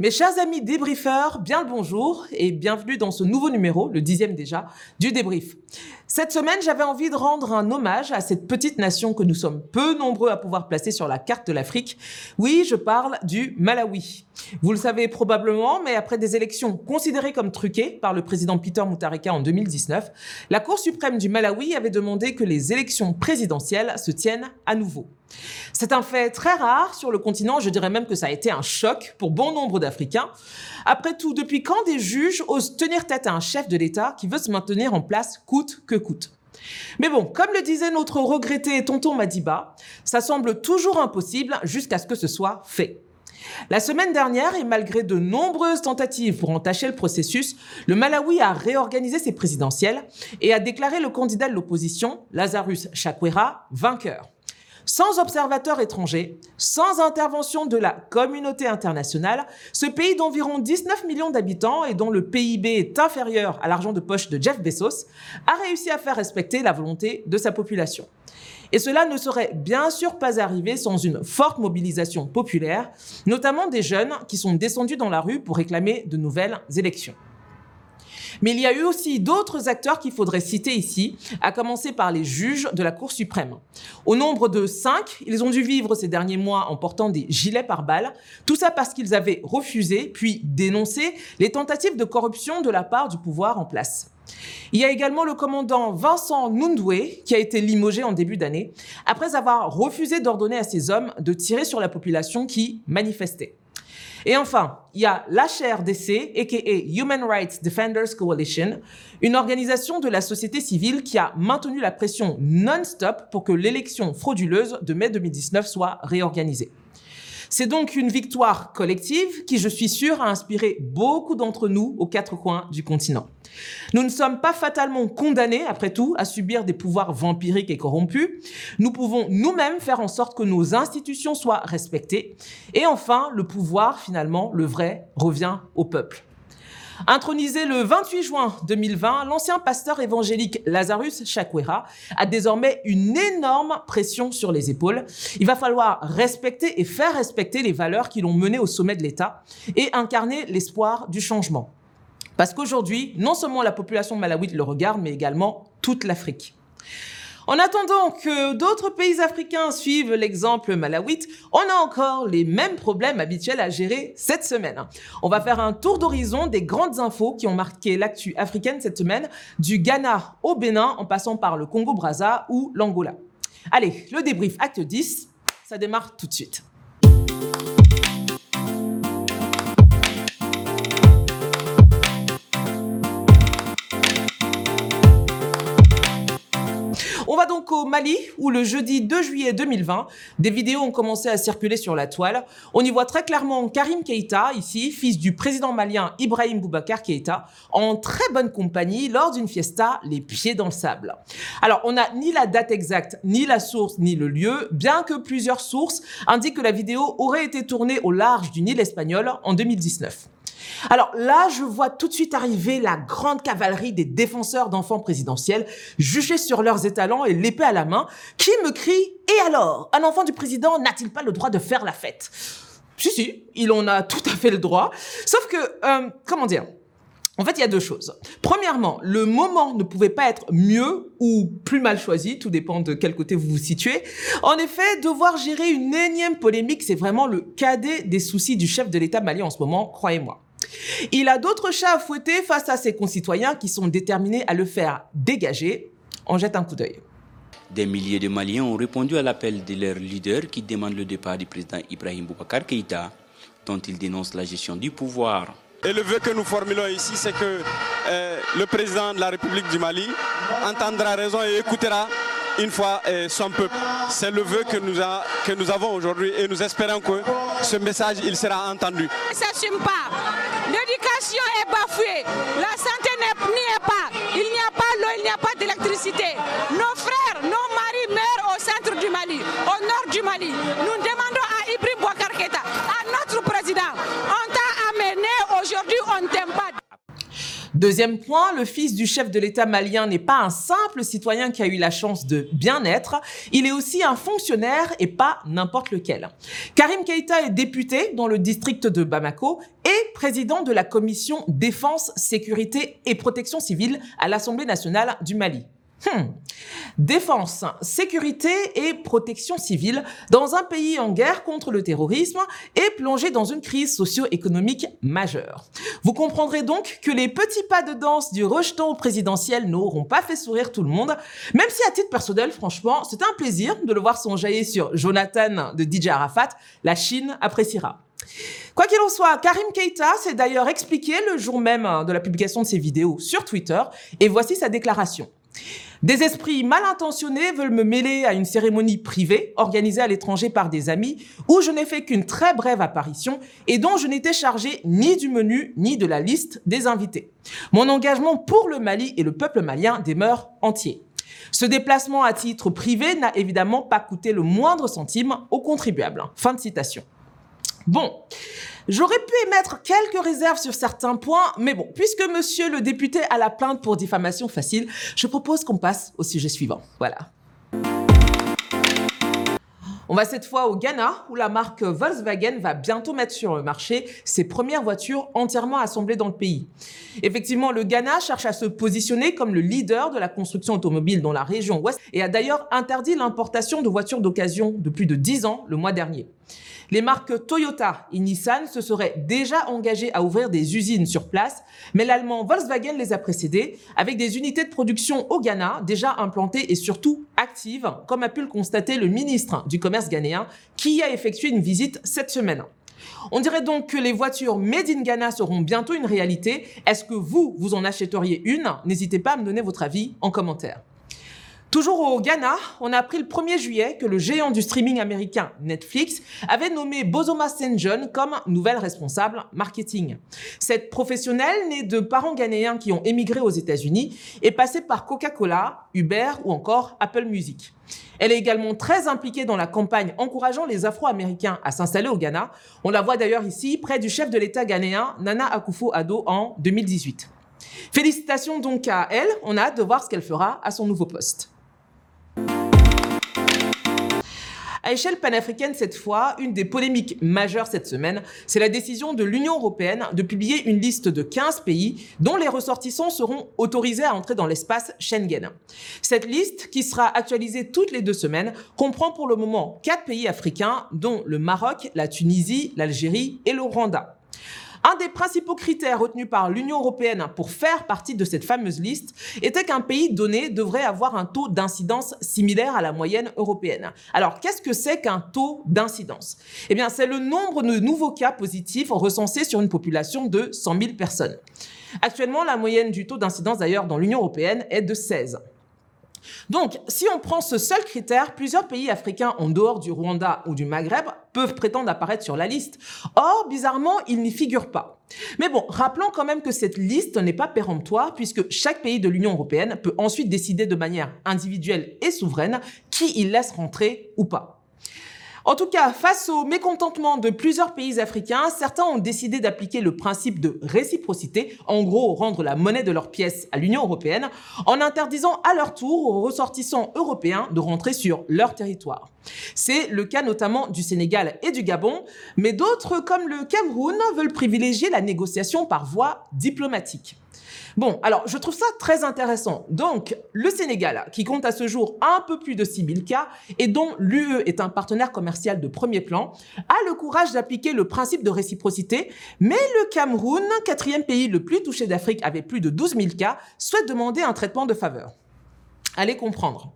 Mes chers amis débriefeurs, bien le bonjour et bienvenue dans ce nouveau numéro, le dixième déjà, du débrief. Cette semaine, j'avais envie de rendre un hommage à cette petite nation que nous sommes peu nombreux à pouvoir placer sur la carte de l'Afrique. Oui, je parle du Malawi. Vous le savez probablement, mais après des élections considérées comme truquées par le président Peter Mutharika en 2019, la Cour suprême du Malawi avait demandé que les élections présidentielles se tiennent à nouveau. C'est un fait très rare sur le continent, je dirais même que ça a été un choc pour bon nombre d'Africains. Après tout, depuis quand des juges osent tenir tête à un chef de l'État qui veut se maintenir en place coûte que mais bon, comme le disait notre regretté tonton Madiba, ça semble toujours impossible jusqu'à ce que ce soit fait. La semaine dernière, et malgré de nombreuses tentatives pour entacher le processus, le Malawi a réorganisé ses présidentielles et a déclaré le candidat de l'opposition, Lazarus Chakwera, vainqueur sans observateurs étrangers, sans intervention de la communauté internationale, ce pays d'environ 19 millions d'habitants et dont le PIB est inférieur à l'argent de poche de Jeff Bezos a réussi à faire respecter la volonté de sa population. Et cela ne serait bien sûr pas arrivé sans une forte mobilisation populaire, notamment des jeunes qui sont descendus dans la rue pour réclamer de nouvelles élections. Mais il y a eu aussi d'autres acteurs qu'il faudrait citer ici, à commencer par les juges de la Cour suprême. Au nombre de cinq, ils ont dû vivre ces derniers mois en portant des gilets pare-balles, tout ça parce qu'ils avaient refusé, puis dénoncé, les tentatives de corruption de la part du pouvoir en place. Il y a également le commandant Vincent Nundwe qui a été limogé en début d'année après avoir refusé d'ordonner à ses hommes de tirer sur la population qui manifestait. Et enfin, il y a l'HRDC, aka Human Rights Defenders Coalition, une organisation de la société civile qui a maintenu la pression non-stop pour que l'élection frauduleuse de mai 2019 soit réorganisée. C'est donc une victoire collective qui, je suis sûr, a inspiré beaucoup d'entre nous aux quatre coins du continent. Nous ne sommes pas fatalement condamnés, après tout, à subir des pouvoirs vampiriques et corrompus. Nous pouvons nous-mêmes faire en sorte que nos institutions soient respectées. Et enfin, le pouvoir, finalement, le vrai, revient au peuple. Intronisé le 28 juin 2020, l'ancien pasteur évangélique Lazarus Chakwera a désormais une énorme pression sur les épaules. Il va falloir respecter et faire respecter les valeurs qui l'ont mené au sommet de l'État et incarner l'espoir du changement. Parce qu'aujourd'hui, non seulement la population malawite le regarde, mais également toute l'Afrique. En attendant que d'autres pays africains suivent l'exemple malawite, on a encore les mêmes problèmes habituels à gérer cette semaine. On va faire un tour d'horizon des grandes infos qui ont marqué l'actu africaine cette semaine, du Ghana au Bénin en passant par le Congo-Brazza ou l'Angola. Allez, le débrief acte 10, ça démarre tout de suite. Va donc au Mali, où le jeudi 2 juillet 2020, des vidéos ont commencé à circuler sur la toile. On y voit très clairement Karim Keïta, ici, fils du président malien Ibrahim Boubacar Keïta, en très bonne compagnie lors d'une fiesta, les pieds dans le sable. Alors, on n'a ni la date exacte, ni la source, ni le lieu, bien que plusieurs sources indiquent que la vidéo aurait été tournée au large du Nil espagnol en 2019. Alors là, je vois tout de suite arriver la grande cavalerie des défenseurs d'enfants présidentiels, juchés sur leurs étalons et l'épée à la main, qui me crient « Et alors Un enfant du président n'a-t-il pas le droit de faire la fête ?» Si, si, il en a tout à fait le droit. Sauf que, euh, comment dire? En fait, il y a deux choses. Premièrement, le moment ne pouvait pas être mieux ou plus mal choisi, tout dépend de quel côté vous vous situez. En effet, devoir gérer une énième polémique, c'est vraiment le cadet des soucis du chef de l'État malien en ce moment, croyez-moi. Il a d'autres chats à fouetter face à ses concitoyens qui sont déterminés à le faire dégager. On jette un coup d'œil. Des milliers de Maliens ont répondu à l'appel de leur leader qui demande le départ du président Ibrahim Boubacar Keïta, dont il dénonce la gestion du pouvoir. Et le vœu que nous formulons ici, c'est que euh, le président de la République du Mali entendra raison et écoutera une fois euh, son peuple. C'est le vœu que nous, que nous avons aujourd'hui et nous espérons que ce message il sera entendu. Ne s'assume pas. La santé n'y est pas. Il n'y a pas l'eau, il n'y a pas d'électricité. Nos frères, nos maris meurent au centre du Mali, au nord du Mali. Deuxième point, le fils du chef de l'État malien n'est pas un simple citoyen qui a eu la chance de bien être, il est aussi un fonctionnaire et pas n'importe lequel. Karim Keïta est député dans le district de Bamako et président de la commission défense, sécurité et protection civile à l'Assemblée nationale du Mali. Hmm. Défense, sécurité et protection civile dans un pays en guerre contre le terrorisme et plongé dans une crise socio-économique majeure. Vous comprendrez donc que les petits pas de danse du rejeton présidentiel n'auront pas fait sourire tout le monde, même si à titre personnel, franchement, c'est un plaisir de le voir s'enjailler sur Jonathan de DJ Arafat, la Chine appréciera. Quoi qu'il en soit, Karim Keita s'est d'ailleurs expliqué le jour même de la publication de ses vidéos sur Twitter, et voici sa déclaration. Des esprits mal intentionnés veulent me mêler à une cérémonie privée organisée à l'étranger par des amis où je n'ai fait qu'une très brève apparition et dont je n'étais chargé ni du menu ni de la liste des invités. Mon engagement pour le Mali et le peuple malien demeure entier. Ce déplacement à titre privé n'a évidemment pas coûté le moindre centime aux contribuables. Fin de citation. Bon, j'aurais pu émettre quelques réserves sur certains points, mais bon, puisque monsieur le député a la plainte pour diffamation facile, je propose qu'on passe au sujet suivant. Voilà. On va cette fois au Ghana, où la marque Volkswagen va bientôt mettre sur le marché ses premières voitures entièrement assemblées dans le pays. Effectivement, le Ghana cherche à se positionner comme le leader de la construction automobile dans la région ouest et a d'ailleurs interdit l'importation de voitures d'occasion de plus de 10 ans le mois dernier. Les marques Toyota et Nissan se seraient déjà engagées à ouvrir des usines sur place, mais l'allemand Volkswagen les a précédés avec des unités de production au Ghana déjà implantées et surtout actives, comme a pu le constater le ministre du Commerce ghanéen qui a effectué une visite cette semaine. On dirait donc que les voitures Made in Ghana seront bientôt une réalité. Est-ce que vous, vous en achèteriez une? N'hésitez pas à me donner votre avis en commentaire. Toujours au Ghana, on a appris le 1er juillet que le géant du streaming américain Netflix avait nommé Bozoma St. John comme nouvelle responsable marketing. Cette professionnelle, née de parents ghanéens qui ont émigré aux États-Unis, est passée par Coca-Cola, Uber ou encore Apple Music. Elle est également très impliquée dans la campagne encourageant les Afro-Américains à s'installer au Ghana. On la voit d'ailleurs ici près du chef de l'État ghanéen Nana Akufo-Addo en 2018. Félicitations donc à elle, on a hâte de voir ce qu'elle fera à son nouveau poste. À échelle panafricaine cette fois, une des polémiques majeures cette semaine, c'est la décision de l'Union européenne de publier une liste de 15 pays dont les ressortissants seront autorisés à entrer dans l'espace Schengen. Cette liste, qui sera actualisée toutes les deux semaines, comprend pour le moment 4 pays africains, dont le Maroc, la Tunisie, l'Algérie et le Rwanda. Un des principaux critères retenus par l'Union européenne pour faire partie de cette fameuse liste était qu'un pays donné devrait avoir un taux d'incidence similaire à la moyenne européenne. Alors, qu'est-ce que c'est qu'un taux d'incidence? Eh bien, c'est le nombre de nouveaux cas positifs recensés sur une population de 100 000 personnes. Actuellement, la moyenne du taux d'incidence d'ailleurs dans l'Union européenne est de 16. Donc, si on prend ce seul critère, plusieurs pays africains en dehors du Rwanda ou du Maghreb peuvent prétendre apparaître sur la liste. Or, bizarrement, ils n'y figurent pas. Mais bon, rappelons quand même que cette liste n'est pas péremptoire puisque chaque pays de l'Union européenne peut ensuite décider de manière individuelle et souveraine qui il laisse rentrer ou pas. En tout cas, face au mécontentement de plusieurs pays africains, certains ont décidé d'appliquer le principe de réciprocité, en gros rendre la monnaie de leurs pièces à l'Union européenne, en interdisant à leur tour aux ressortissants européens de rentrer sur leur territoire. C'est le cas notamment du Sénégal et du Gabon, mais d'autres comme le Cameroun veulent privilégier la négociation par voie diplomatique. Bon, alors je trouve ça très intéressant. Donc, le Sénégal, qui compte à ce jour un peu plus de 6000 cas et dont l'UE est un partenaire commercial de premier plan, a le courage d'appliquer le principe de réciprocité, mais le Cameroun, quatrième pays le plus touché d'Afrique avec plus de 12 000 cas, souhaite demander un traitement de faveur. Allez comprendre.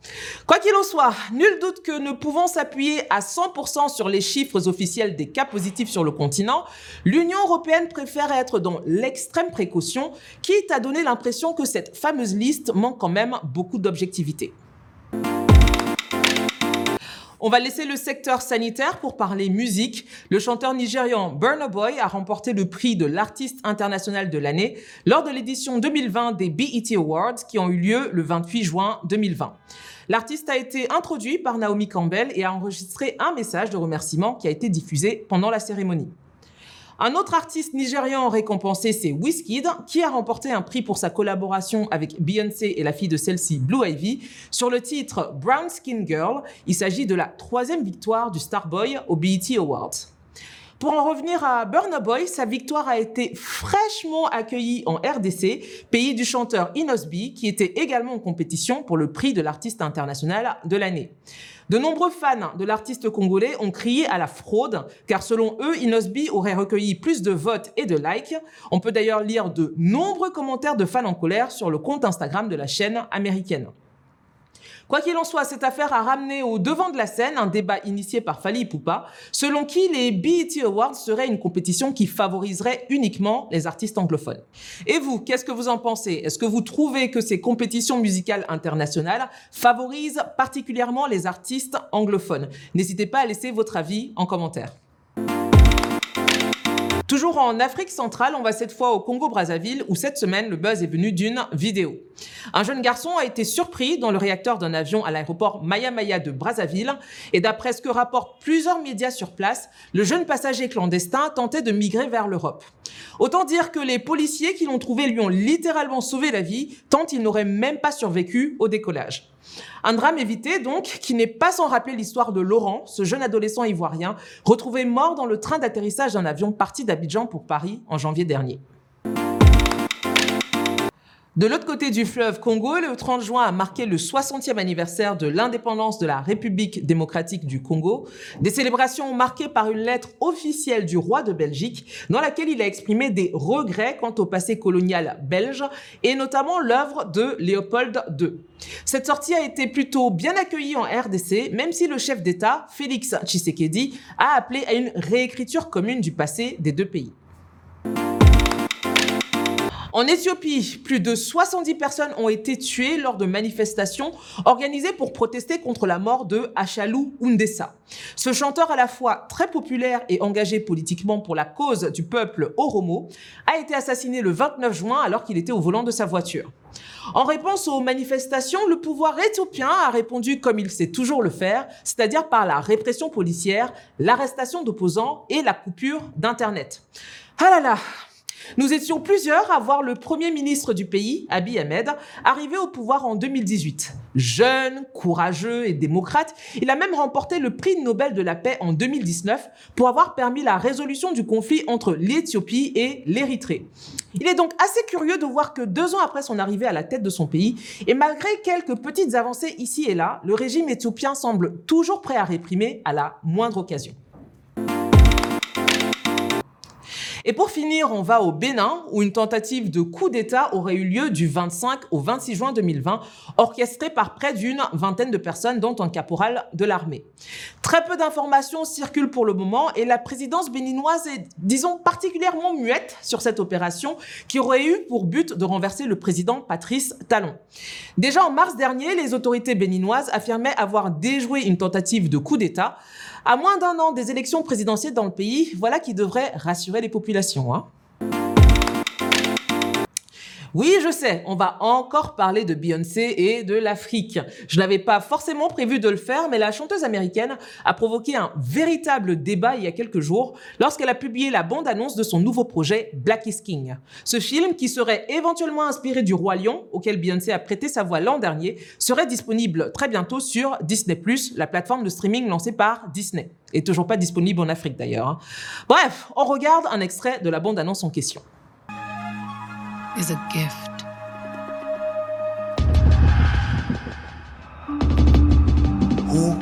Quoi qu'il en soit, nul doute que ne pouvant s'appuyer à 100% sur les chiffres officiels des cas positifs sur le continent, l'Union européenne préfère être dans l'extrême précaution, quitte à donner l'impression que cette fameuse liste manque quand même beaucoup d'objectivité. On va laisser le secteur sanitaire pour parler musique. Le chanteur nigérian Burna Boy a remporté le prix de l'artiste international de l'année lors de l'édition 2020 des BET Awards qui ont eu lieu le 28 juin 2020. L'artiste a été introduit par Naomi Campbell et a enregistré un message de remerciement qui a été diffusé pendant la cérémonie. Un autre artiste nigérian récompensé, c'est Wizkid, qui a remporté un prix pour sa collaboration avec Beyoncé et la fille de celle-ci, Blue Ivy, sur le titre Brown Skin Girl. Il s'agit de la troisième victoire du Starboy au BET Awards. Pour en revenir à Burna Boy, sa victoire a été fraîchement accueillie en RDC, pays du chanteur Inosby, qui était également en compétition pour le prix de l'artiste international de l'année. De nombreux fans de l'artiste congolais ont crié à la fraude, car selon eux, Inosby aurait recueilli plus de votes et de likes. On peut d'ailleurs lire de nombreux commentaires de fans en colère sur le compte Instagram de la chaîne américaine. Quoi qu'il en soit, cette affaire a ramené au devant de la scène un débat initié par Fali Poupa, selon qui les BET Awards seraient une compétition qui favoriserait uniquement les artistes anglophones. Et vous, qu'est-ce que vous en pensez? Est-ce que vous trouvez que ces compétitions musicales internationales favorisent particulièrement les artistes anglophones? N'hésitez pas à laisser votre avis en commentaire. Toujours en Afrique centrale, on va cette fois au Congo-Brazzaville où cette semaine le buzz est venu d'une vidéo. Un jeune garçon a été surpris dans le réacteur d'un avion à l'aéroport Maya Maya de Brazzaville et d'après ce que rapportent plusieurs médias sur place, le jeune passager clandestin tentait de migrer vers l'Europe. Autant dire que les policiers qui l'ont trouvé lui ont littéralement sauvé la vie tant il n'aurait même pas survécu au décollage. Un drame évité donc, qui n'est pas sans rappeler l'histoire de Laurent, ce jeune adolescent ivoirien, retrouvé mort dans le train d'atterrissage d'un avion parti d'Abidjan pour Paris en janvier dernier. De l'autre côté du fleuve Congo, le 30 juin a marqué le 60e anniversaire de l'indépendance de la République démocratique du Congo. Des célébrations marquées par une lettre officielle du roi de Belgique dans laquelle il a exprimé des regrets quant au passé colonial belge et notamment l'œuvre de Léopold II. Cette sortie a été plutôt bien accueillie en RDC, même si le chef d'État, Félix Tshisekedi, a appelé à une réécriture commune du passé des deux pays. En Éthiopie, plus de 70 personnes ont été tuées lors de manifestations organisées pour protester contre la mort de Achalou Undessa. Ce chanteur à la fois très populaire et engagé politiquement pour la cause du peuple Oromo a été assassiné le 29 juin alors qu'il était au volant de sa voiture. En réponse aux manifestations, le pouvoir éthiopien a répondu comme il sait toujours le faire, c'est-à-dire par la répression policière, l'arrestation d'opposants et la coupure d'Internet. Ah là là, nous étions plusieurs à voir le premier ministre du pays, Abiy Ahmed, arriver au pouvoir en 2018. Jeune, courageux et démocrate, il a même remporté le prix Nobel de la paix en 2019 pour avoir permis la résolution du conflit entre l'Éthiopie et l'Érythrée. Il est donc assez curieux de voir que deux ans après son arrivée à la tête de son pays, et malgré quelques petites avancées ici et là, le régime éthiopien semble toujours prêt à réprimer à la moindre occasion. Et pour finir, on va au Bénin, où une tentative de coup d'État aurait eu lieu du 25 au 26 juin 2020, orchestrée par près d'une vingtaine de personnes, dont un caporal de l'armée. Très peu d'informations circulent pour le moment et la présidence béninoise est, disons, particulièrement muette sur cette opération qui aurait eu pour but de renverser le président Patrice Talon. Déjà en mars dernier, les autorités béninoises affirmaient avoir déjoué une tentative de coup d'État. À moins d'un an des élections présidentielles dans le pays, voilà qui devrait rassurer les populations. Hein. Oui, je sais, on va encore parler de Beyoncé et de l'Afrique. Je n'avais pas forcément prévu de le faire, mais la chanteuse américaine a provoqué un véritable débat il y a quelques jours lorsqu'elle a publié la bande-annonce de son nouveau projet Black is King. Ce film, qui serait éventuellement inspiré du Roi Lion, auquel Beyoncé a prêté sa voix l'an dernier, serait disponible très bientôt sur Disney+, la plateforme de streaming lancée par Disney. Et toujours pas disponible en Afrique d'ailleurs. Hein. Bref, on regarde un extrait de la bande-annonce en question. Is a gift. Who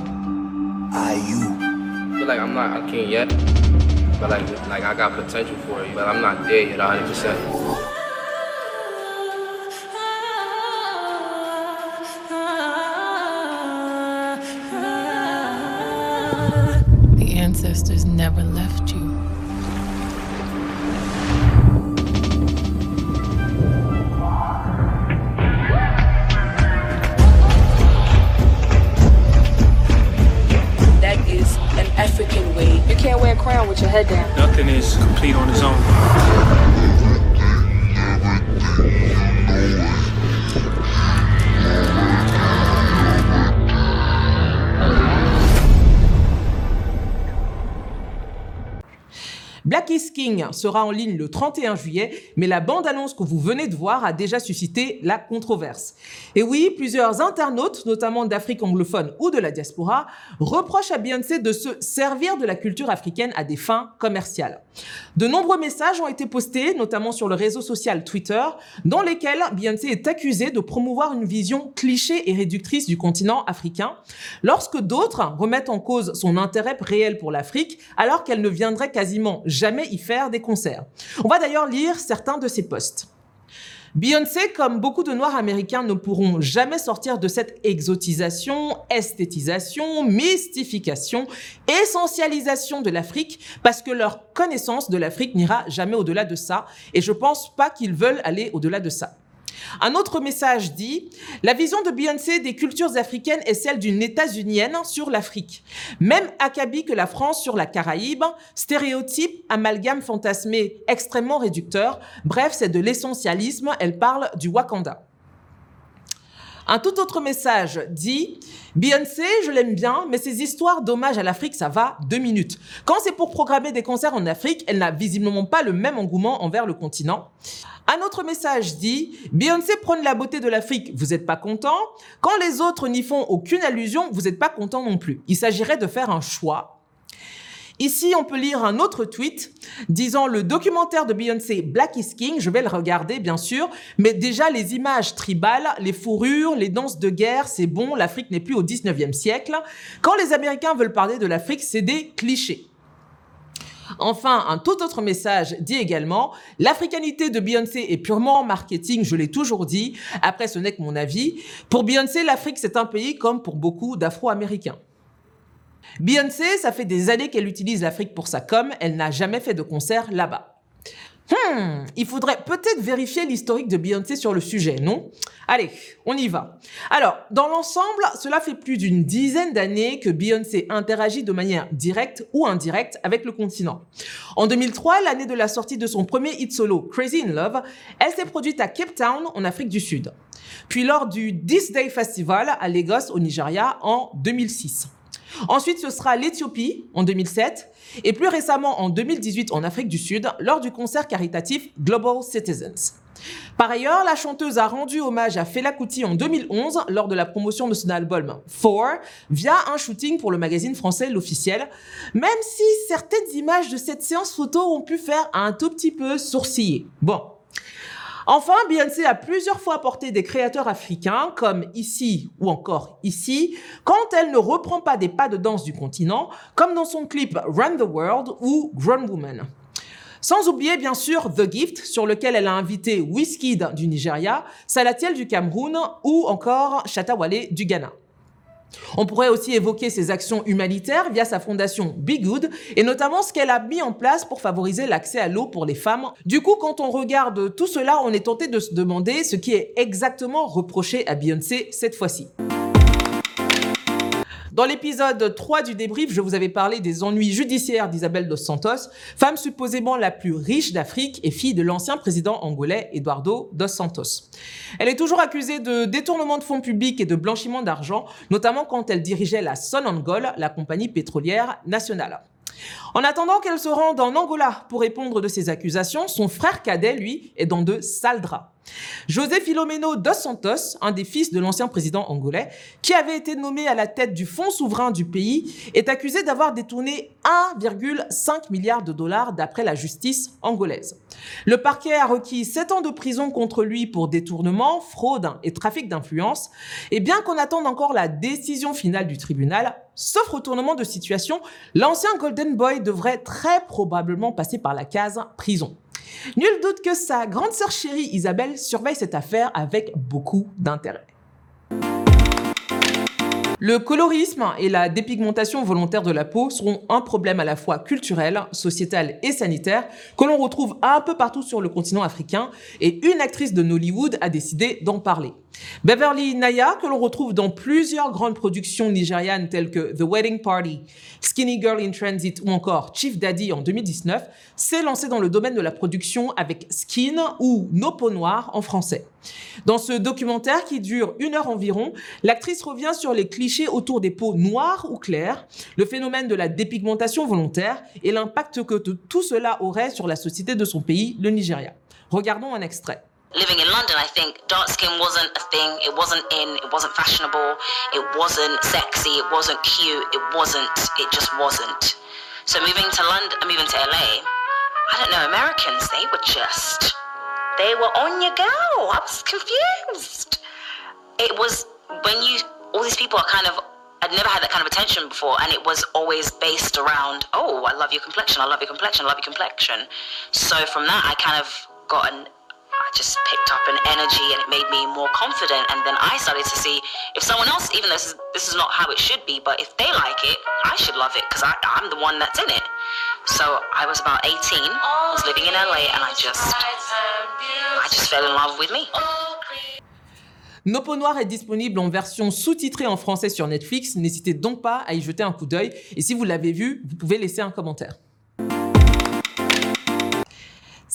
are you? I feel like I'm not a king yet, but like like I got potential for it, but I'm not there yet 100. percent The ancestors never left you. With your head down. Nothing is complete on its own. Black is King sera en ligne le 31 juillet, mais la bande-annonce que vous venez de voir a déjà suscité la controverse. Et oui, plusieurs internautes, notamment d'Afrique anglophone ou de la diaspora, reprochent à Beyoncé de se servir de la culture africaine à des fins commerciales. De nombreux messages ont été postés, notamment sur le réseau social Twitter, dans lesquels Beyoncé est accusée de promouvoir une vision cliché et réductrice du continent africain, lorsque d'autres remettent en cause son intérêt réel pour l'Afrique, alors qu'elle ne viendrait quasiment jamais y faire des concerts. On va d'ailleurs lire certains de ses posts. Beyoncé, comme beaucoup de Noirs américains, ne pourront jamais sortir de cette exotisation, esthétisation, mystification, essentialisation de l'Afrique, parce que leur connaissance de l'Afrique n'ira jamais au-delà de ça, et je pense pas qu'ils veulent aller au-delà de ça. Un autre message dit La vision de Beyoncé des cultures africaines est celle d'une États-Unienne sur l'Afrique. Même acabit que la France sur la Caraïbe, stéréotype, amalgame fantasmé extrêmement réducteur. Bref, c'est de l'essentialisme, elle parle du Wakanda. Un tout autre message dit Beyoncé, je l'aime bien, mais ces histoires d'hommage à l'Afrique, ça va deux minutes. Quand c'est pour programmer des concerts en Afrique, elle n'a visiblement pas le même engouement envers le continent. Un autre message dit Beyoncé prône la beauté de l'Afrique, vous n'êtes pas content Quand les autres n'y font aucune allusion, vous n'êtes pas content non plus. Il s'agirait de faire un choix Ici, on peut lire un autre tweet disant le documentaire de Beyoncé Black is King, je vais le regarder bien sûr, mais déjà les images tribales, les fourrures, les danses de guerre, c'est bon, l'Afrique n'est plus au 19e siècle. Quand les Américains veulent parler de l'Afrique, c'est des clichés. Enfin, un tout autre message dit également l'africanité de Beyoncé est purement marketing, je l'ai toujours dit. Après, ce n'est que mon avis. Pour Beyoncé, l'Afrique, c'est un pays comme pour beaucoup d'Afro-Américains. Beyoncé, ça fait des années qu'elle utilise l'Afrique pour sa com, elle n'a jamais fait de concert là-bas. Hmm, il faudrait peut-être vérifier l'historique de Beyoncé sur le sujet, non? Allez, on y va. Alors, dans l'ensemble, cela fait plus d'une dizaine d'années que Beyoncé interagit de manière directe ou indirecte avec le continent. En 2003, l'année de la sortie de son premier hit solo, Crazy in Love, elle s'est produite à Cape Town, en Afrique du Sud. Puis lors du This Day Festival à Lagos, au Nigeria, en 2006. Ensuite, ce sera l'Éthiopie en 2007 et plus récemment en 2018 en Afrique du Sud lors du concert caritatif Global Citizens. Par ailleurs, la chanteuse a rendu hommage à Fela Kuti en 2011 lors de la promotion de son album Four via un shooting pour le magazine français L'Officiel, même si certaines images de cette séance photo ont pu faire un tout petit peu sourciller. Bon, Enfin, Beyoncé a plusieurs fois apporté des créateurs africains, comme ici ou encore ici, quand elle ne reprend pas des pas de danse du continent, comme dans son clip Run the World ou Grown Woman. Sans oublier bien sûr The Gift, sur lequel elle a invité Wizkid du Nigeria, Salatiel du Cameroun ou encore Chatawale du Ghana. On pourrait aussi évoquer ses actions humanitaires via sa fondation Be Good et notamment ce qu'elle a mis en place pour favoriser l'accès à l'eau pour les femmes. Du coup, quand on regarde tout cela, on est tenté de se demander ce qui est exactement reproché à Beyoncé cette fois-ci. Dans l'épisode 3 du débrief, je vous avais parlé des ennuis judiciaires d'Isabelle dos Santos, femme supposément la plus riche d'Afrique et fille de l'ancien président angolais Eduardo dos Santos. Elle est toujours accusée de détournement de fonds publics et de blanchiment d'argent, notamment quand elle dirigeait la Sonangol, la compagnie pétrolière nationale. En attendant qu'elle se rende en Angola pour répondre de ces accusations, son frère cadet, lui, est dans de sales draps. José Filomeno dos Santos, un des fils de l'ancien président angolais, qui avait été nommé à la tête du fonds souverain du pays, est accusé d'avoir détourné 1,5 milliard de dollars d'après la justice angolaise. Le parquet a requis 7 ans de prison contre lui pour détournement, fraude et trafic d'influence. Et bien qu'on attende encore la décision finale du tribunal, sauf retournement de situation, l'ancien Golden Boy devrait très probablement passer par la case prison. Nul doute que sa grande sœur chérie Isabelle surveille cette affaire avec beaucoup d'intérêt. Le colorisme et la dépigmentation volontaire de la peau seront un problème à la fois culturel, sociétal et sanitaire que l'on retrouve un peu partout sur le continent africain et une actrice de Nollywood a décidé d'en parler. Beverly Naya, que l'on retrouve dans plusieurs grandes productions nigérianes telles que The Wedding Party, Skinny Girl in Transit ou encore Chief Daddy en 2019, s'est lancée dans le domaine de la production avec Skin ou Nos peaux noires en français. Dans ce documentaire qui dure une heure environ, l'actrice revient sur les clichés autour des peaux noires ou claires, le phénomène de la dépigmentation volontaire et l'impact que tout cela aurait sur la société de son pays, le Nigeria. Regardons un extrait. Living in London, I think dark skin wasn't a thing. It wasn't in. It wasn't fashionable. It wasn't sexy. It wasn't cute. It wasn't. It just wasn't. So moving to London, uh, moving to LA, I don't know. Americans, they were just, they were on your go. I was confused. It was when you, all these people are kind of. I'd never had that kind of attention before, and it was always based around, oh, I love your complexion, I love your complexion, I love your complexion. So from that, I kind of got an I just picked up an energy and it made me more confident. And then I started to see if someone else, even though this is, this is not how it should be, but if they like it, I should love it because I'm the one that's in it. So I was about 18, I was living in LA, and I just, I just fell in love with me. Peaux noires est disponible en version sous-titrée en français sur Netflix. N'hésitez donc pas à y jeter un coup d'œil. Et si vous l'avez vu, vous pouvez laisser un commentaire.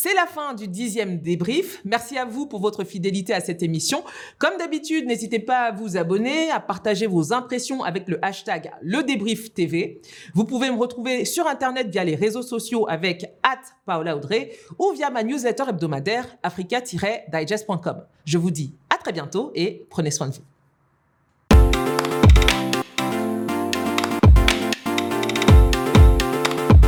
C'est la fin du dixième débrief. Merci à vous pour votre fidélité à cette émission. Comme d'habitude, n'hésitez pas à vous abonner, à partager vos impressions avec le hashtag le TV. Vous pouvez me retrouver sur Internet via les réseaux sociaux avec Paola Audrey ou via ma newsletter hebdomadaire africa-digest.com. Je vous dis à très bientôt et prenez soin de vous.